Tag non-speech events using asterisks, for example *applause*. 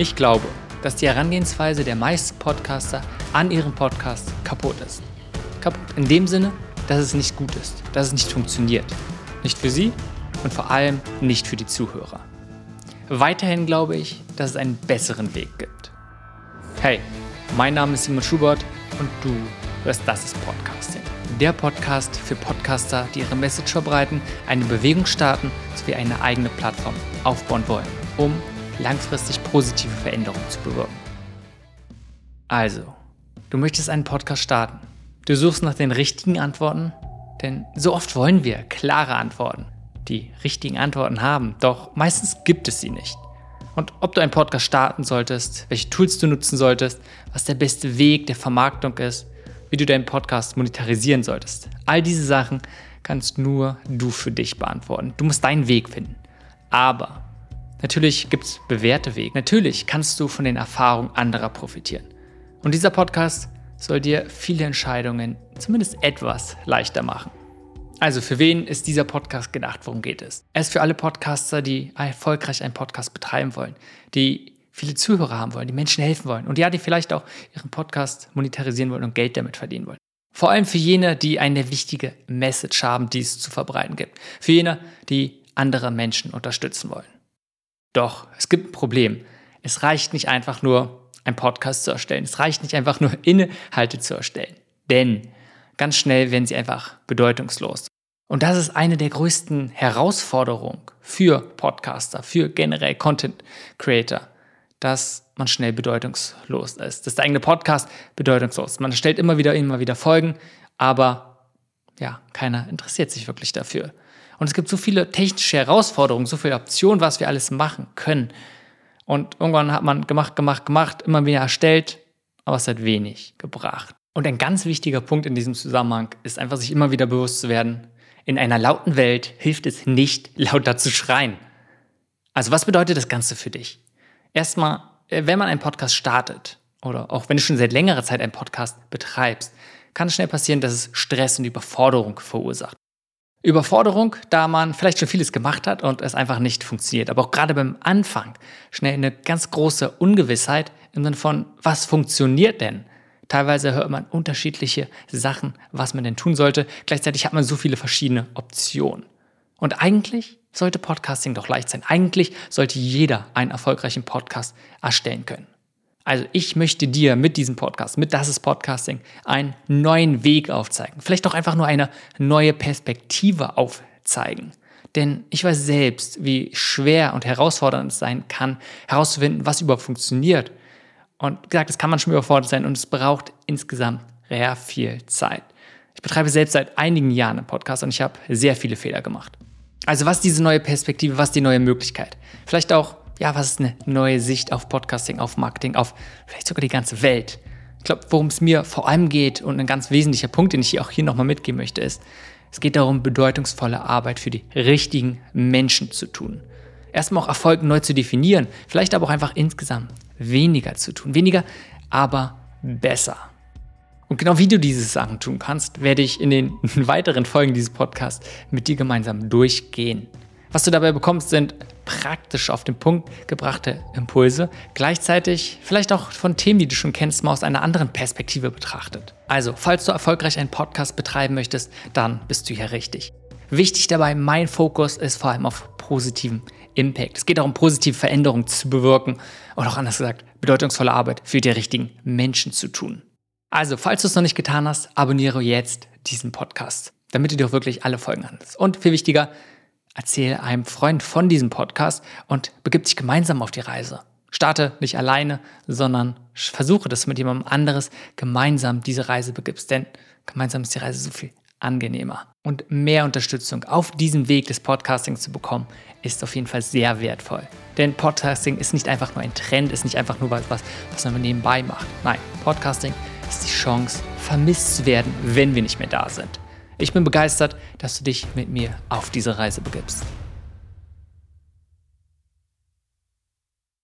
Ich glaube, dass die Herangehensweise der meisten Podcaster an ihrem Podcast kaputt ist. Kaputt in dem Sinne, dass es nicht gut ist, dass es nicht funktioniert. Nicht für sie und vor allem nicht für die Zuhörer. Weiterhin glaube ich, dass es einen besseren Weg gibt. Hey, mein Name ist Simon Schubert und du hörst Das ist Podcasting. Der Podcast für Podcaster, die ihre Message verbreiten, eine Bewegung starten sowie eine eigene Plattform aufbauen wollen, um langfristig positive Veränderungen zu bewirken. Also, du möchtest einen Podcast starten. Du suchst nach den richtigen Antworten, denn so oft wollen wir klare Antworten, die richtigen Antworten haben, doch meistens gibt es sie nicht. Und ob du einen Podcast starten solltest, welche Tools du nutzen solltest, was der beste Weg der Vermarktung ist, wie du deinen Podcast monetarisieren solltest. All diese Sachen kannst nur du für dich beantworten. Du musst deinen Weg finden. Aber Natürlich gibt es bewährte Wege. Natürlich kannst du von den Erfahrungen anderer profitieren. Und dieser Podcast soll dir viele Entscheidungen zumindest etwas leichter machen. Also für wen ist dieser Podcast gedacht? Worum geht es? Er ist für alle Podcaster, die erfolgreich einen Podcast betreiben wollen, die viele Zuhörer haben wollen, die Menschen helfen wollen und ja, die vielleicht auch ihren Podcast monetarisieren wollen und Geld damit verdienen wollen. Vor allem für jene, die eine wichtige Message haben, die es zu verbreiten gibt. Für jene, die andere Menschen unterstützen wollen. Doch, es gibt ein Problem. Es reicht nicht einfach nur, einen Podcast zu erstellen. Es reicht nicht einfach nur, Inhalte zu erstellen. Denn ganz schnell werden sie einfach bedeutungslos. Und das ist eine der größten Herausforderungen für Podcaster, für generell Content Creator, dass man schnell bedeutungslos ist. Dass der eigene Podcast bedeutungslos ist. Man stellt immer wieder, immer wieder Folgen, aber ja, keiner interessiert sich wirklich dafür. Und es gibt so viele technische Herausforderungen, so viele Optionen, was wir alles machen können. Und irgendwann hat man gemacht, gemacht, gemacht, immer wieder erstellt, aber es hat wenig gebracht. Und ein ganz wichtiger Punkt in diesem Zusammenhang ist einfach, sich immer wieder bewusst zu werden, in einer lauten Welt hilft es nicht, *laughs* lauter zu schreien. Also was bedeutet das Ganze für dich? Erstmal, äh, wenn man einen Podcast startet oder auch wenn du schon seit längerer Zeit einen Podcast betreibst, kann es schnell passieren, dass es Stress und Überforderung verursacht. Überforderung, da man vielleicht schon vieles gemacht hat und es einfach nicht funktioniert. Aber auch gerade beim Anfang schnell eine ganz große Ungewissheit im Sinne von, was funktioniert denn? Teilweise hört man unterschiedliche Sachen, was man denn tun sollte. Gleichzeitig hat man so viele verschiedene Optionen. Und eigentlich sollte Podcasting doch leicht sein. Eigentlich sollte jeder einen erfolgreichen Podcast erstellen können. Also ich möchte dir mit diesem Podcast, mit Das ist Podcasting, einen neuen Weg aufzeigen. Vielleicht auch einfach nur eine neue Perspektive aufzeigen. Denn ich weiß selbst, wie schwer und herausfordernd es sein kann, herauszufinden, was überhaupt funktioniert. Und gesagt, es kann man schon überfordert sein und es braucht insgesamt sehr viel Zeit. Ich betreibe selbst seit einigen Jahren einen Podcast und ich habe sehr viele Fehler gemacht. Also was diese neue Perspektive, was die neue Möglichkeit? Vielleicht auch ja, was ist eine neue Sicht auf Podcasting, auf Marketing, auf vielleicht sogar die ganze Welt. Ich glaube, worum es mir vor allem geht und ein ganz wesentlicher Punkt, den ich hier auch hier nochmal mitgeben möchte, ist, es geht darum, bedeutungsvolle Arbeit für die richtigen Menschen zu tun. Erstmal auch Erfolg neu zu definieren, vielleicht aber auch einfach insgesamt weniger zu tun. Weniger, aber besser. Und genau wie du diese Sachen tun kannst, werde ich in den *laughs* weiteren Folgen dieses Podcasts mit dir gemeinsam durchgehen. Was du dabei bekommst, sind praktisch auf den Punkt gebrachte Impulse, gleichzeitig vielleicht auch von Themen, die du schon kennst, mal aus einer anderen Perspektive betrachtet. Also, falls du erfolgreich einen Podcast betreiben möchtest, dann bist du hier richtig. Wichtig dabei, mein Fokus ist vor allem auf positiven Impact. Es geht darum, positive Veränderungen zu bewirken oder auch anders gesagt, bedeutungsvolle Arbeit für die richtigen Menschen zu tun. Also, falls du es noch nicht getan hast, abonniere jetzt diesen Podcast, damit du dir auch wirklich alle Folgen handelst. Und viel wichtiger, erzähle einem Freund von diesem Podcast und begib dich gemeinsam auf die Reise. Starte nicht alleine, sondern versuche das mit jemandem anderes gemeinsam diese Reise begibst, denn gemeinsam ist die Reise so viel angenehmer. Und mehr Unterstützung auf diesem Weg des Podcastings zu bekommen, ist auf jeden Fall sehr wertvoll. Denn Podcasting ist nicht einfach nur ein Trend, ist nicht einfach nur was, was man nebenbei macht. Nein, Podcasting ist die Chance, vermisst zu werden, wenn wir nicht mehr da sind. Ich bin begeistert, dass du dich mit mir auf diese Reise begibst.